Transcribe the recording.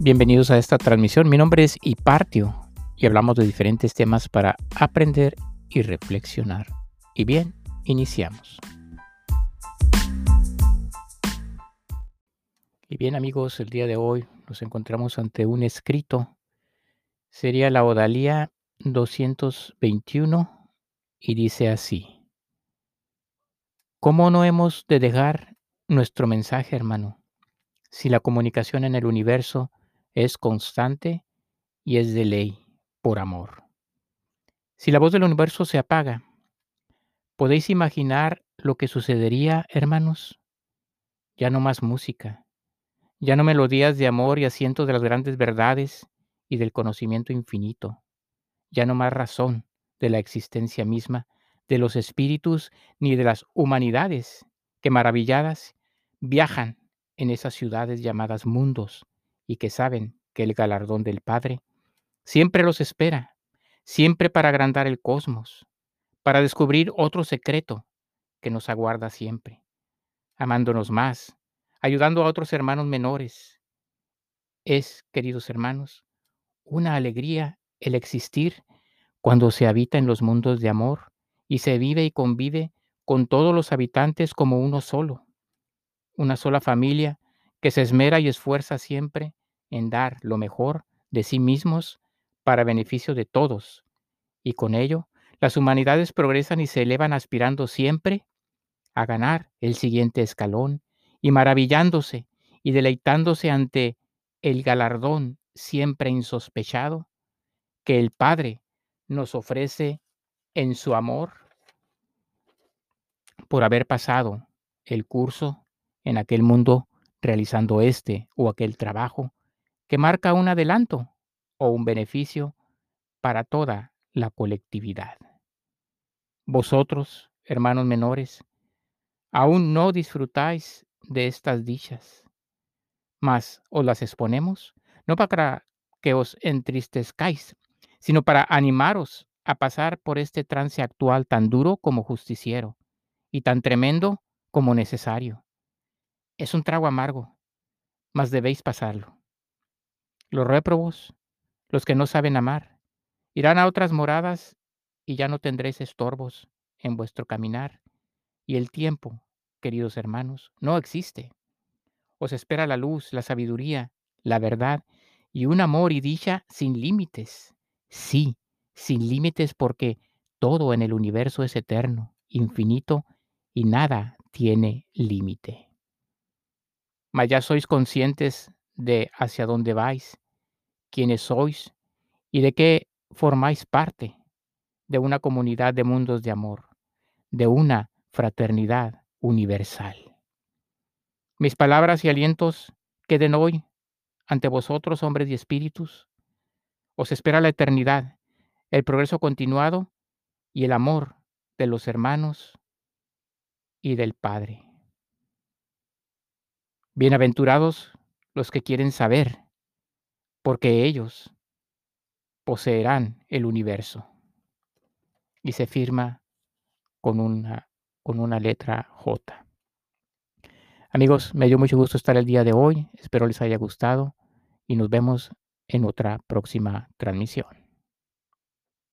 Bienvenidos a esta transmisión. Mi nombre es Hipartio y hablamos de diferentes temas para aprender y reflexionar. Y bien, iniciamos. Y bien amigos, el día de hoy nos encontramos ante un escrito. Sería la Odalía 221 y dice así. ¿Cómo no hemos de dejar nuestro mensaje, hermano? Si la comunicación en el universo es constante y es de ley, por amor. Si la voz del universo se apaga, ¿podéis imaginar lo que sucedería, hermanos? Ya no más música, ya no melodías de amor y asiento de las grandes verdades y del conocimiento infinito, ya no más razón de la existencia misma, de los espíritus ni de las humanidades que maravilladas viajan en esas ciudades llamadas mundos y que saben que el galardón del Padre siempre los espera, siempre para agrandar el cosmos, para descubrir otro secreto que nos aguarda siempre, amándonos más, ayudando a otros hermanos menores. Es, queridos hermanos, una alegría el existir cuando se habita en los mundos de amor y se vive y convive con todos los habitantes como uno solo, una sola familia que se esmera y esfuerza siempre en dar lo mejor de sí mismos para beneficio de todos, y con ello las humanidades progresan y se elevan aspirando siempre a ganar el siguiente escalón y maravillándose y deleitándose ante el galardón siempre insospechado que el Padre nos ofrece en su amor por haber pasado el curso en aquel mundo realizando este o aquel trabajo que marca un adelanto o un beneficio para toda la colectividad. Vosotros, hermanos menores, aún no disfrutáis de estas dichas, mas os las exponemos no para que os entristezcáis, sino para animaros a pasar por este trance actual tan duro como justiciero y tan tremendo como necesario. Es un trago amargo, mas debéis pasarlo. Los réprobos, los que no saben amar, irán a otras moradas y ya no tendréis estorbos en vuestro caminar. Y el tiempo, queridos hermanos, no existe. Os espera la luz, la sabiduría, la verdad y un amor y dicha sin límites. Sí, sin límites porque todo en el universo es eterno, infinito y nada tiene límite. Mas ya sois conscientes de hacia dónde vais, quiénes sois y de qué formáis parte de una comunidad de mundos de amor, de una fraternidad universal. Mis palabras y alientos queden hoy ante vosotros, hombres y espíritus. Os espera la eternidad, el progreso continuado y el amor de los hermanos y del Padre. Bienaventurados los que quieren saber, porque ellos poseerán el universo. Y se firma con una, con una letra J. Amigos, me dio mucho gusto estar el día de hoy. Espero les haya gustado y nos vemos en otra próxima transmisión.